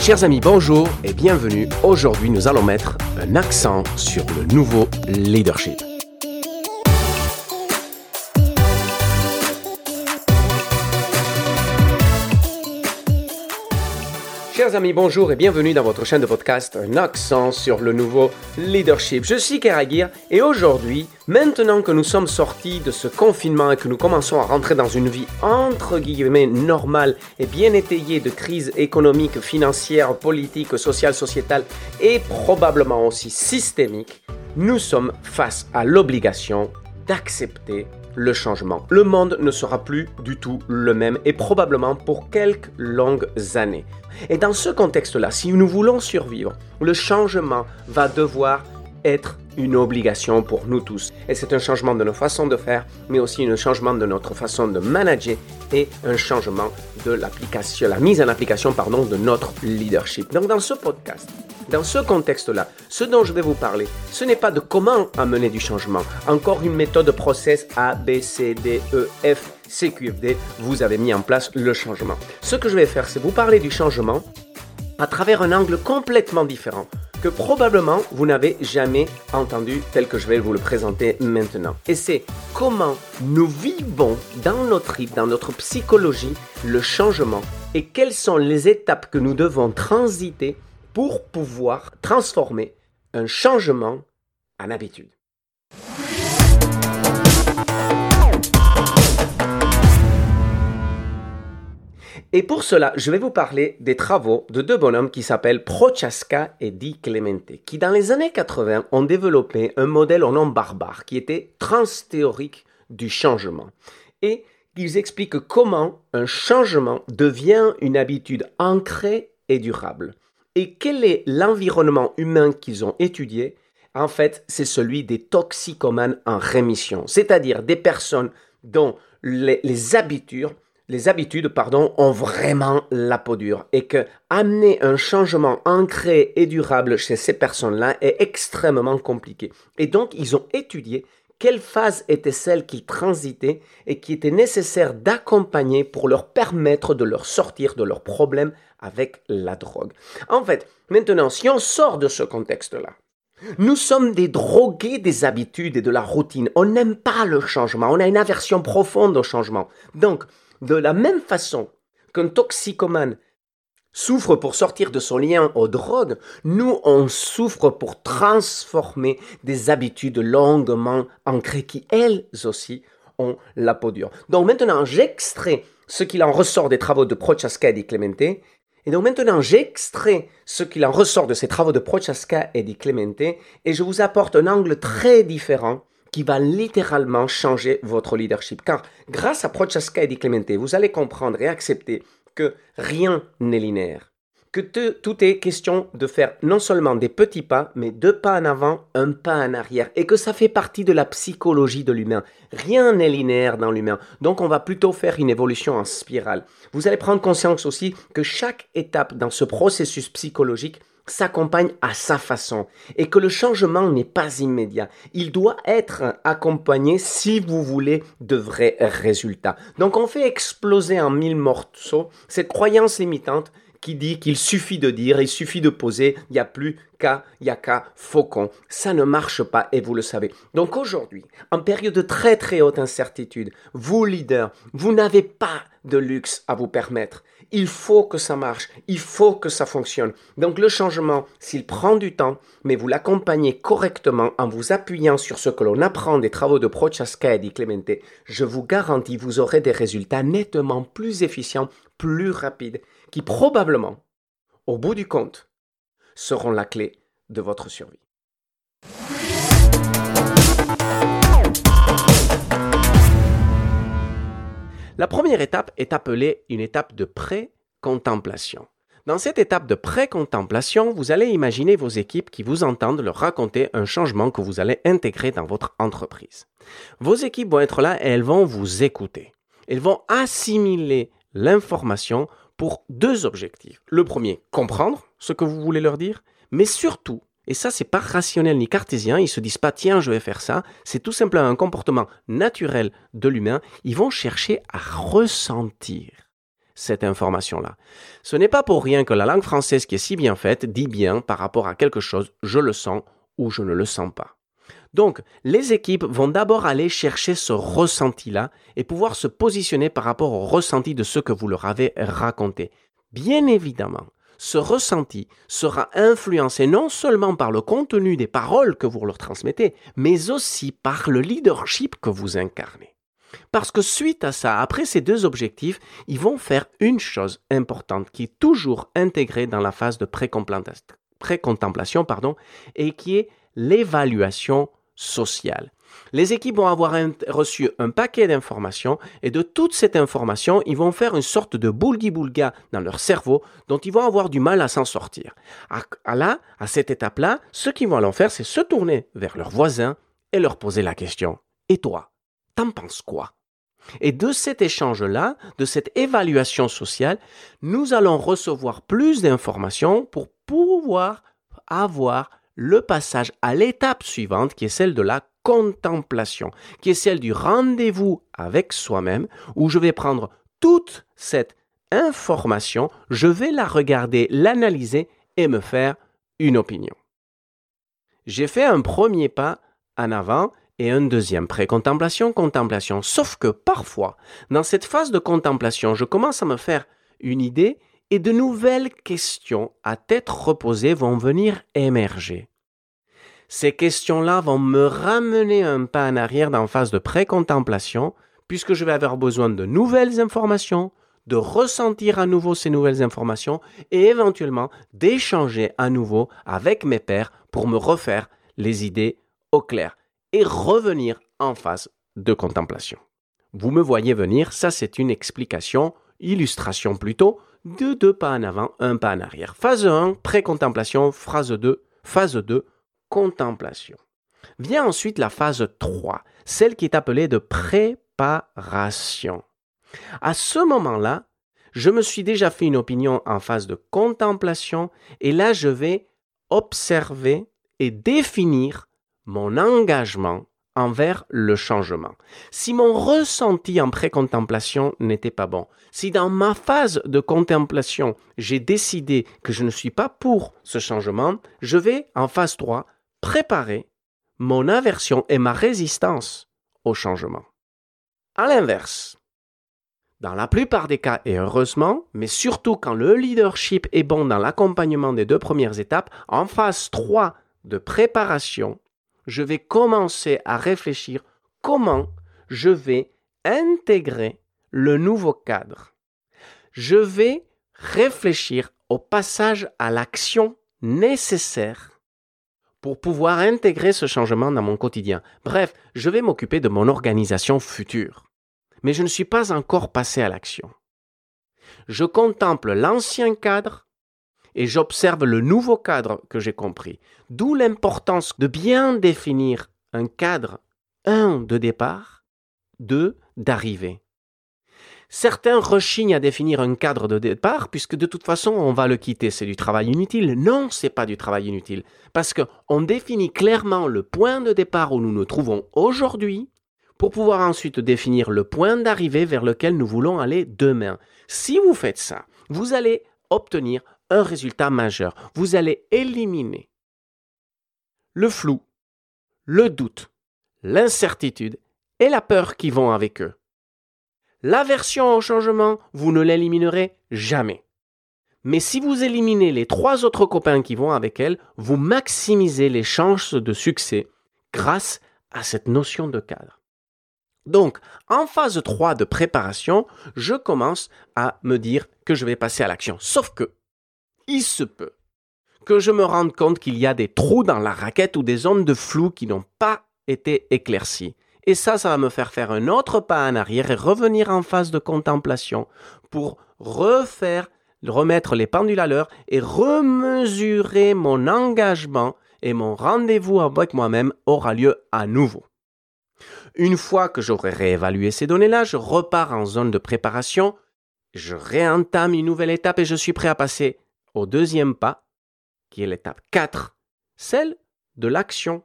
Chers amis, bonjour et bienvenue. Aujourd'hui, nous allons mettre un accent sur le nouveau leadership. Chers amis, bonjour et bienvenue dans votre chaîne de podcast Un accent sur le nouveau leadership. Je suis Keragir et aujourd'hui, maintenant que nous sommes sortis de ce confinement et que nous commençons à rentrer dans une vie entre guillemets normale et bien étayée de crise économique, financière, politique, sociale, sociétale et probablement aussi systémique, nous sommes face à l'obligation d'accepter le changement. Le monde ne sera plus du tout le même et probablement pour quelques longues années. Et dans ce contexte-là, si nous voulons survivre, le changement va devoir être une obligation pour nous tous. Et c'est un changement de nos façons de faire, mais aussi un changement de notre façon de manager et un changement de l'application, la mise en application, pardon, de notre leadership. Donc dans ce podcast, dans ce contexte-là, ce dont je vais vous parler, ce n'est pas de comment amener du changement. Encore une méthode process A, B, C, D, E, F, C, Q, F, D. Vous avez mis en place le changement. Ce que je vais faire, c'est vous parler du changement à travers un angle complètement différent que probablement vous n'avez jamais entendu tel que je vais vous le présenter maintenant. Et c'est comment nous vivons dans notre dans notre psychologie, le changement et quelles sont les étapes que nous devons transiter pour pouvoir transformer un changement en habitude. Et pour cela, je vais vous parler des travaux de deux bonhommes qui s'appellent Prochaska et Di Clemente, qui dans les années 80 ont développé un modèle au nom barbare qui était transthéorique du changement. Et ils expliquent comment un changement devient une habitude ancrée et durable. Et quel est l'environnement humain qu'ils ont étudié? En fait, c'est celui des toxicomanes en rémission, c'est-à-dire des personnes dont les, habitudes ont vraiment la peau dure. Et que amener un changement ancré et durable chez ces personnes-là est extrêmement compliqué. Et donc, ils ont étudié quelle phase était celle qu'ils transitaient et qui était nécessaire d'accompagner pour leur permettre de leur sortir de leurs problèmes avec la drogue. En fait, maintenant, si on sort de ce contexte-là, nous sommes des drogués des habitudes et de la routine. On n'aime pas le changement. On a une aversion profonde au changement. Donc, de la même façon qu'un toxicomane souffre pour sortir de son lien aux drogues, nous, on souffre pour transformer des habitudes longuement ancrées qui, elles aussi, ont la peau dure. Donc maintenant, j'extrais ce qu'il en ressort des travaux de Prochaska et di Clemente. Et donc maintenant, j'extrais ce qu'il en ressort de ces travaux de Prochaska et di Clemente et je vous apporte un angle très différent qui va littéralement changer votre leadership. Car grâce à Prochaska et di Clemente, vous allez comprendre et accepter que rien n'est linéaire, que tout est question de faire non seulement des petits pas, mais deux pas en avant, un pas en arrière, et que ça fait partie de la psychologie de l'humain. Rien n'est linéaire dans l'humain, donc on va plutôt faire une évolution en spirale. Vous allez prendre conscience aussi que chaque étape dans ce processus psychologique s'accompagne à sa façon et que le changement n'est pas immédiat. Il doit être accompagné si vous voulez de vrais résultats. Donc on fait exploser en mille morceaux cette croyance limitante qui dit qu'il suffit de dire, il suffit de poser, il n'y a plus qu'à, il n'y a qu'à faucon. Ça ne marche pas et vous le savez. Donc aujourd'hui, en période de très très haute incertitude, vous leaders, vous n'avez pas de luxe à vous permettre. Il faut que ça marche, il faut que ça fonctionne. Donc le changement, s'il prend du temps, mais vous l'accompagnez correctement en vous appuyant sur ce que l'on apprend des travaux de Prochaska et di Clemente, je vous garantis, vous aurez des résultats nettement plus efficients, plus rapides, qui probablement, au bout du compte, seront la clé de votre survie. La première étape est appelée une étape de pré-contemplation. Dans cette étape de pré-contemplation, vous allez imaginer vos équipes qui vous entendent leur raconter un changement que vous allez intégrer dans votre entreprise. Vos équipes vont être là et elles vont vous écouter. Elles vont assimiler l'information pour deux objectifs. Le premier, comprendre ce que vous voulez leur dire, mais surtout et ça, c'est pas rationnel ni cartésien. Ils se disent pas, tiens, je vais faire ça. C'est tout simplement un comportement naturel de l'humain. Ils vont chercher à ressentir cette information-là. Ce n'est pas pour rien que la langue française qui est si bien faite dit bien par rapport à quelque chose, je le sens ou je ne le sens pas. Donc, les équipes vont d'abord aller chercher ce ressenti-là et pouvoir se positionner par rapport au ressenti de ce que vous leur avez raconté. Bien évidemment, ce ressenti sera influencé non seulement par le contenu des paroles que vous leur transmettez, mais aussi par le leadership que vous incarnez. Parce que suite à ça, après ces deux objectifs, ils vont faire une chose importante qui est toujours intégrée dans la phase de pré-contemplation pardon, et qui est l'évaluation sociale. Les équipes vont avoir reçu un paquet d'informations et de toute cette information, ils vont faire une sorte de boulgui-boulga dans leur cerveau dont ils vont avoir du mal à s'en sortir. À, là, à cette étape-là, ce qu'ils vont alors faire, c'est se tourner vers leurs voisins et leur poser la question. Et toi, t'en penses quoi? Et de cet échange-là, de cette évaluation sociale, nous allons recevoir plus d'informations pour pouvoir avoir le passage à l'étape suivante qui est celle de la contemplation, qui est celle du rendez-vous avec soi-même, où je vais prendre toute cette information, je vais la regarder, l'analyser et me faire une opinion. J'ai fait un premier pas en avant et un deuxième pré-contemplation, contemplation. Sauf que parfois, dans cette phase de contemplation, je commence à me faire une idée et de nouvelles questions à tête reposée vont venir émerger. Ces questions-là vont me ramener un pas en arrière dans phase de pré-contemplation, puisque je vais avoir besoin de nouvelles informations, de ressentir à nouveau ces nouvelles informations et éventuellement d'échanger à nouveau avec mes pairs pour me refaire les idées au clair et revenir en phase de contemplation. Vous me voyez venir, ça c'est une explication, illustration plutôt, de deux pas en avant, un pas en arrière. Phase 1, pré-contemplation, phase 2, phase 2, contemplation. Vient ensuite la phase 3, celle qui est appelée de préparation. À ce moment-là, je me suis déjà fait une opinion en phase de contemplation et là je vais observer et définir mon engagement envers le changement. Si mon ressenti en pré-contemplation n'était pas bon, si dans ma phase de contemplation, j'ai décidé que je ne suis pas pour ce changement, je vais en phase 3 préparer mon aversion et ma résistance au changement. À l'inverse, dans la plupart des cas, et heureusement, mais surtout quand le leadership est bon dans l'accompagnement des deux premières étapes, en phase 3 de préparation, je vais commencer à réfléchir comment je vais intégrer le nouveau cadre. Je vais réfléchir au passage à l'action nécessaire pour pouvoir intégrer ce changement dans mon quotidien. Bref, je vais m'occuper de mon organisation future. Mais je ne suis pas encore passé à l'action. Je contemple l'ancien cadre et j'observe le nouveau cadre que j'ai compris. D'où l'importance de bien définir un cadre, un, de départ, deux, d'arrivée. Certains rechignent à définir un cadre de départ puisque de toute façon on va le quitter, c'est du travail inutile. Non, c'est pas du travail inutile parce qu'on définit clairement le point de départ où nous nous trouvons aujourd'hui pour pouvoir ensuite définir le point d'arrivée vers lequel nous voulons aller demain. Si vous faites ça, vous allez obtenir un résultat majeur. Vous allez éliminer le flou, le doute, l'incertitude et la peur qui vont avec eux. L'aversion au changement, vous ne l'éliminerez jamais. Mais si vous éliminez les trois autres copains qui vont avec elle, vous maximisez les chances de succès grâce à cette notion de cadre. Donc, en phase 3 de préparation, je commence à me dire que je vais passer à l'action. Sauf que, il se peut que je me rende compte qu'il y a des trous dans la raquette ou des zones de flou qui n'ont pas été éclaircies. Et ça, ça va me faire faire un autre pas en arrière et revenir en phase de contemplation pour refaire, remettre les pendules à l'heure et remesurer mon engagement et mon rendez-vous avec moi-même aura lieu à nouveau. Une fois que j'aurai réévalué ces données-là, je repars en zone de préparation, je réentame une nouvelle étape et je suis prêt à passer au deuxième pas, qui est l'étape 4, celle de l'action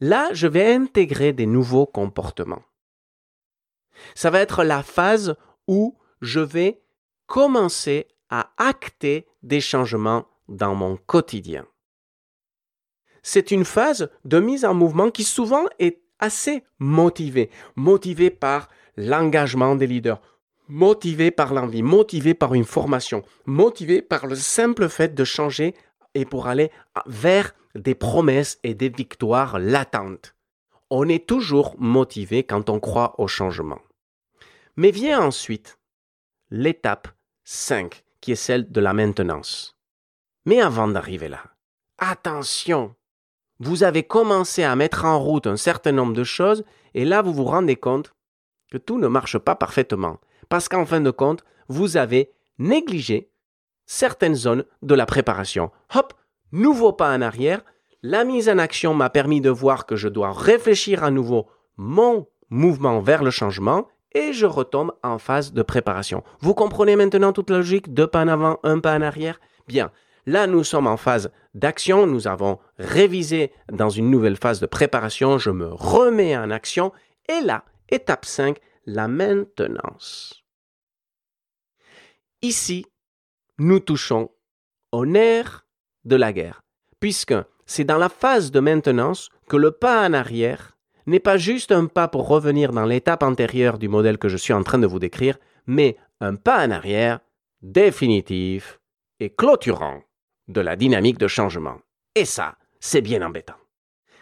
Là, je vais intégrer des nouveaux comportements. Ça va être la phase où je vais commencer à acter des changements dans mon quotidien. C'est une phase de mise en mouvement qui souvent est assez motivée, motivée par l'engagement des leaders, motivée par l'envie, motivée par une formation, motivée par le simple fait de changer et pour aller vers des promesses et des victoires latentes. On est toujours motivé quand on croit au changement. Mais vient ensuite l'étape 5, qui est celle de la maintenance. Mais avant d'arriver là, attention, vous avez commencé à mettre en route un certain nombre de choses et là vous vous rendez compte que tout ne marche pas parfaitement. Parce qu'en fin de compte, vous avez négligé certaines zones de la préparation. Hop, nouveau pas en arrière. La mise en action m'a permis de voir que je dois réfléchir à nouveau mon mouvement vers le changement et je retombe en phase de préparation. Vous comprenez maintenant toute la logique? Deux pas en avant, un pas en arrière? Bien. Là, nous sommes en phase d'action. Nous avons révisé dans une nouvelle phase de préparation. Je me remets en action. Et là, étape 5, la maintenance. Ici, nous touchons au nerf de la guerre, puisque c'est dans la phase de maintenance que le pas en arrière n'est pas juste un pas pour revenir dans l'étape antérieure du modèle que je suis en train de vous décrire, mais un pas en arrière définitif et clôturant de la dynamique de changement. Et ça, c'est bien embêtant.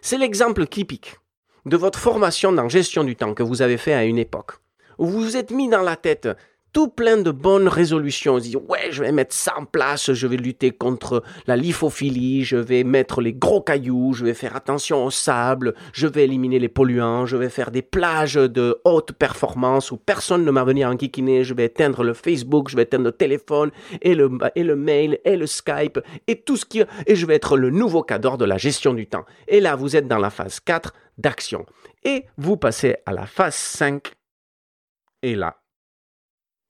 C'est l'exemple typique de votre formation dans gestion du temps que vous avez fait à une époque, où vous vous êtes mis dans la tête tout plein de bonnes résolutions. On dit, ouais, je vais mettre ça en place, je vais lutter contre la lithophilie, je vais mettre les gros cailloux, je vais faire attention au sable, je vais éliminer les polluants, je vais faire des plages de haute performance où personne ne m'a venu en kikiner, je vais éteindre le Facebook, je vais éteindre le téléphone et le, et le mail et le Skype et tout ce qui, et je vais être le nouveau cadre de la gestion du temps. Et là, vous êtes dans la phase 4 d'action. Et vous passez à la phase 5. Et là,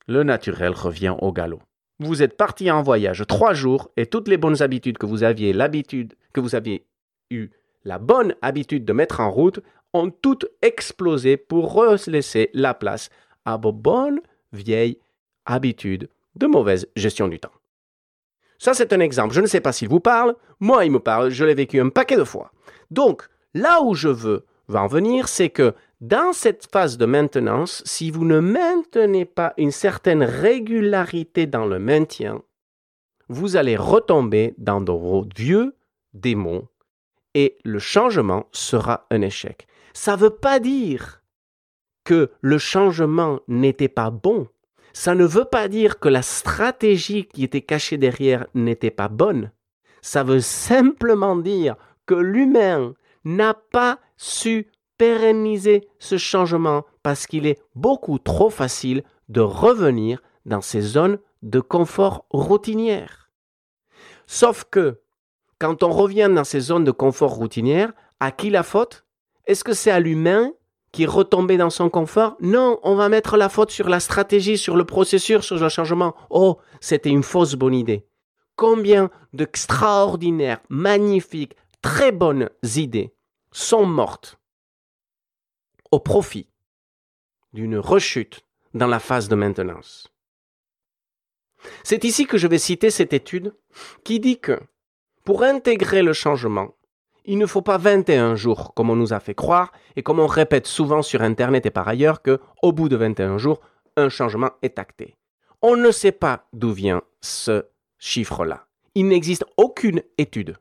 le naturel revient au galop. Vous êtes parti en voyage trois jours et toutes les bonnes habitudes que vous aviez l'habitude, que vous aviez eu la bonne habitude de mettre en route ont toutes explosé pour laisser la place à vos bonnes vieilles habitudes de mauvaise gestion du temps. Ça, c'est un exemple. Je ne sais pas s'il vous parle. Moi, il me parle. Je l'ai vécu un paquet de fois. Donc, là où je veux en venir, c'est que dans cette phase de maintenance, si vous ne maintenez pas une certaine régularité dans le maintien, vous allez retomber dans vos vieux démons et le changement sera un échec. Ça ne veut pas dire que le changement n'était pas bon. Ça ne veut pas dire que la stratégie qui était cachée derrière n'était pas bonne. Ça veut simplement dire que l'humain n'a pas su pérenniser ce changement parce qu'il est beaucoup trop facile de revenir dans ces zones de confort routinière. Sauf que, quand on revient dans ces zones de confort routinière, à qui la faute? Est-ce que c'est à l'humain qui est retombé dans son confort? Non, on va mettre la faute sur la stratégie, sur le processus, sur le changement. Oh, c'était une fausse bonne idée. Combien d'extraordinaires, magnifiques, très bonnes idées sont mortes au profit d'une rechute dans la phase de maintenance. C'est ici que je vais citer cette étude qui dit que pour intégrer le changement, il ne faut pas 21 jours comme on nous a fait croire et comme on répète souvent sur Internet et par ailleurs que au bout de 21 jours, un changement est acté. On ne sait pas d'où vient ce chiffre-là. Il n'existe aucune étude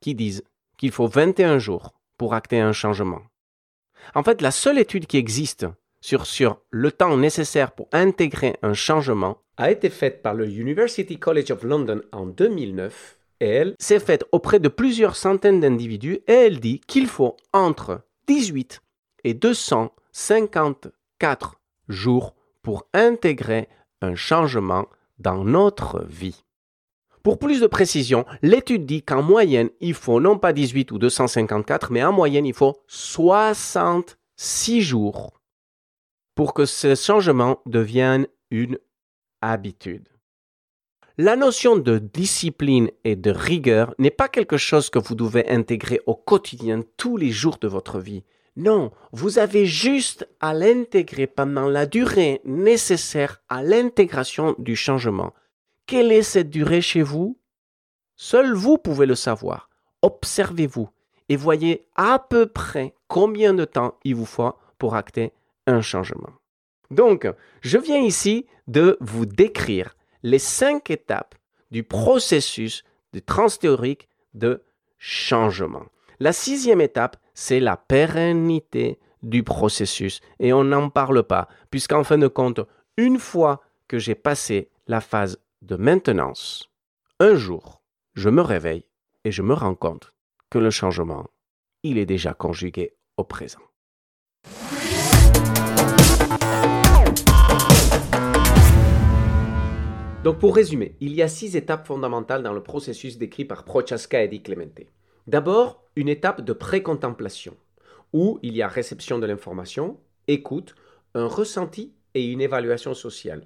qui dise qu'il faut 21 jours pour acter un changement. En fait, la seule étude qui existe sur, le temps nécessaire pour intégrer un changement a été faite par le University College of London en 2009 et elle s'est faite auprès de plusieurs centaines d'individus et elle dit qu'il faut entre 18 et 254 jours pour intégrer un changement dans notre vie. Pour plus de précision, l'étude dit qu'en moyenne, il faut non pas 18 ou 254, mais en moyenne, il faut 66 jours pour que ce changement devienne une habitude. La notion de discipline et de rigueur n'est pas quelque chose que vous devez intégrer au quotidien tous les jours de votre vie, Non, vous avez juste à l'intégrer pendant la durée nécessaire à l'intégration du changement. Quelle est cette durée chez vous? Seul vous pouvez le savoir. Observez-vous et voyez à peu près combien de temps il vous faut pour acter un changement. Donc, je viens ici de vous décrire les cinq étapes du processus de transthéorique de changement. La sixième étape, c'est la pérennité du processus. Et on n'en parle pas, puisqu'en fin de compte, une fois que j'ai passé la phase de maintenance, un jour, je me réveille et je me rends compte que le changement, il est déjà conjugué au présent. Donc pour résumer, il y a six étapes fondamentales dans le processus décrit par Prochaska et Di Clemente. D'abord, une étape de précontemplation, où il y a réception de l'information, écoute, un ressenti et une évaluation sociale.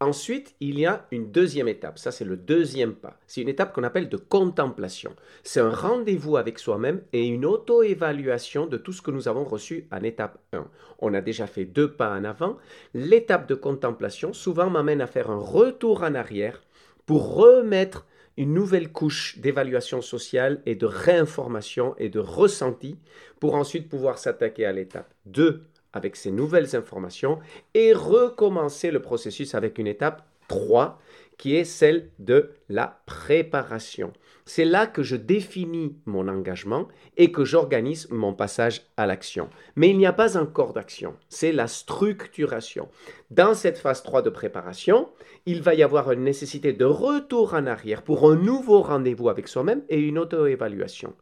Ensuite, il y a une deuxième étape. Ça, c'est le deuxième pas. C'est une étape qu'on appelle de contemplation. C'est un rendez-vous avec soi-même et une auto-évaluation de tout ce que nous avons reçu en étape 1. On a déjà fait deux pas en avant. L'étape de contemplation souvent m'amène à faire un retour en arrière pour remettre une nouvelle couche d'évaluation sociale et de réinformation et de ressenti pour ensuite pouvoir s'attaquer à l'étape 2 avec ces nouvelles informations et recommencer le processus avec une étape 3 qui est celle de la préparation. C'est là que je définis mon engagement et que j'organise mon passage à l'action. Mais il n'y a pas encore d'action, c'est la structuration. Dans cette phase 3 de préparation, il va y avoir une nécessité de retour en arrière pour un nouveau rendez-vous avec soi-même et une auto-évaluation.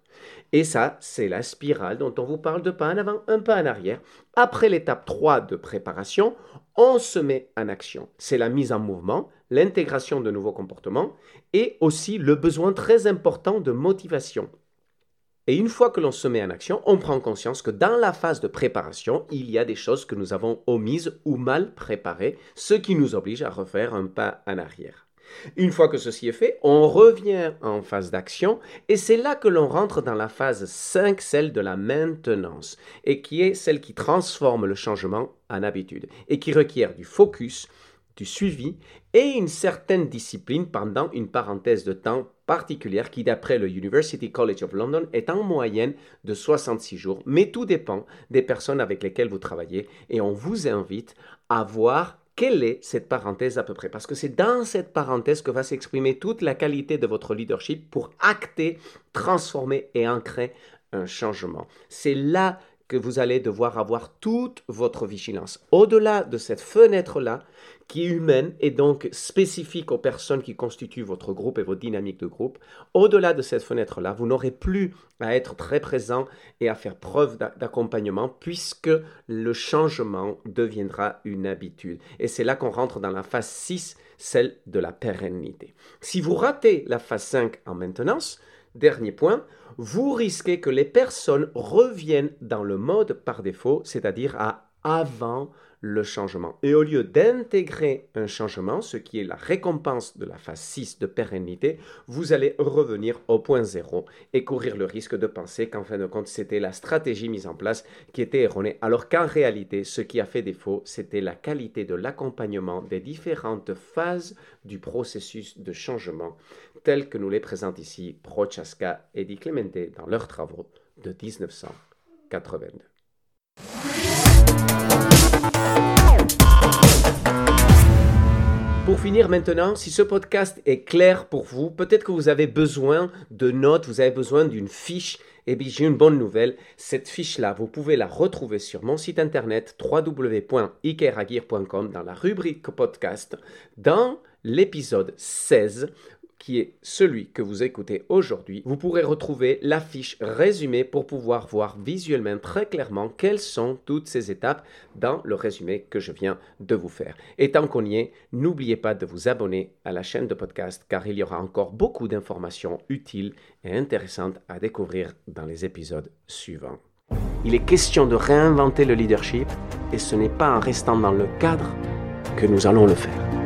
Et ça, c'est la spirale dont on vous parle de pas en avant, un pas en arrière. Après l'étape 3 de préparation, on se met en action. C'est la mise en mouvement, l'intégration de nouveaux comportements et aussi le besoin très important de motivation. Et une fois que l'on se met en action, on prend conscience que dans la phase de préparation, il y a des choses que nous avons omises ou mal préparées, ce qui nous oblige à refaire un pas en arrière. Une fois que ceci est fait, on revient en phase d'action et c'est là que l'on rentre dans la phase 5, celle de la maintenance, et qui est celle qui transforme le changement en habitude et qui requiert du focus, du suivi et une certaine discipline pendant une parenthèse de temps particulière qui, d'après le University College of London, est en moyenne de 66 jours. Mais tout dépend des personnes avec lesquelles vous travaillez et on vous invite à voir quelle est cette parenthèse à peu près Parce que c'est dans cette parenthèse que va s'exprimer toute la qualité de votre leadership pour acter, transformer et ancrer un changement. C'est là vous allez devoir avoir toute votre vigilance. Au-delà de cette fenêtre-là, qui est humaine et donc spécifique aux personnes qui constituent votre groupe et votre dynamique de groupe, au-delà de cette fenêtre-là, vous n'aurez plus à être très présent et à faire preuve d'accompagnement puisque le changement deviendra une habitude. Et c'est là qu'on rentre dans la phase 6, celle de la pérennité. Si vous ratez la phase 5 en maintenance, Dernier point, vous risquez que les personnes reviennent dans le mode par défaut, c'est-à-dire à avant le changement. Et au lieu d'intégrer un changement, ce qui est la récompense de la phase 6 de pérennité, vous allez revenir au point zéro et courir le risque de penser qu'en fin de compte, c'était la stratégie mise en place qui était erronée, alors qu'en réalité, ce qui a fait défaut, c'était la qualité de l'accompagnement des différentes phases du processus de changement, tel que nous les présentent ici Prochaska et Di Clemente dans leurs travaux de 1982. Pour finir maintenant, si ce podcast est clair pour vous, peut-être que vous avez besoin de notes, vous avez besoin d'une fiche. Eh bien, j'ai une bonne nouvelle. Cette fiche-là, vous pouvez la retrouver sur mon site internet www.ikeragir.com dans la rubrique podcast, dans l'épisode 16 qui est celui que vous écoutez aujourd'hui, vous pourrez retrouver la fiche résumée pour pouvoir voir visuellement très clairement quelles sont toutes ces étapes dans le résumé que je viens de vous faire. Et tant qu'on y est, n'oubliez pas de vous abonner à la chaîne de podcast car il y aura encore beaucoup d'informations utiles et intéressantes à découvrir dans les épisodes suivants. Il est question de réinventer le leadership et ce n'est pas en restant dans le cadre que nous allons le faire.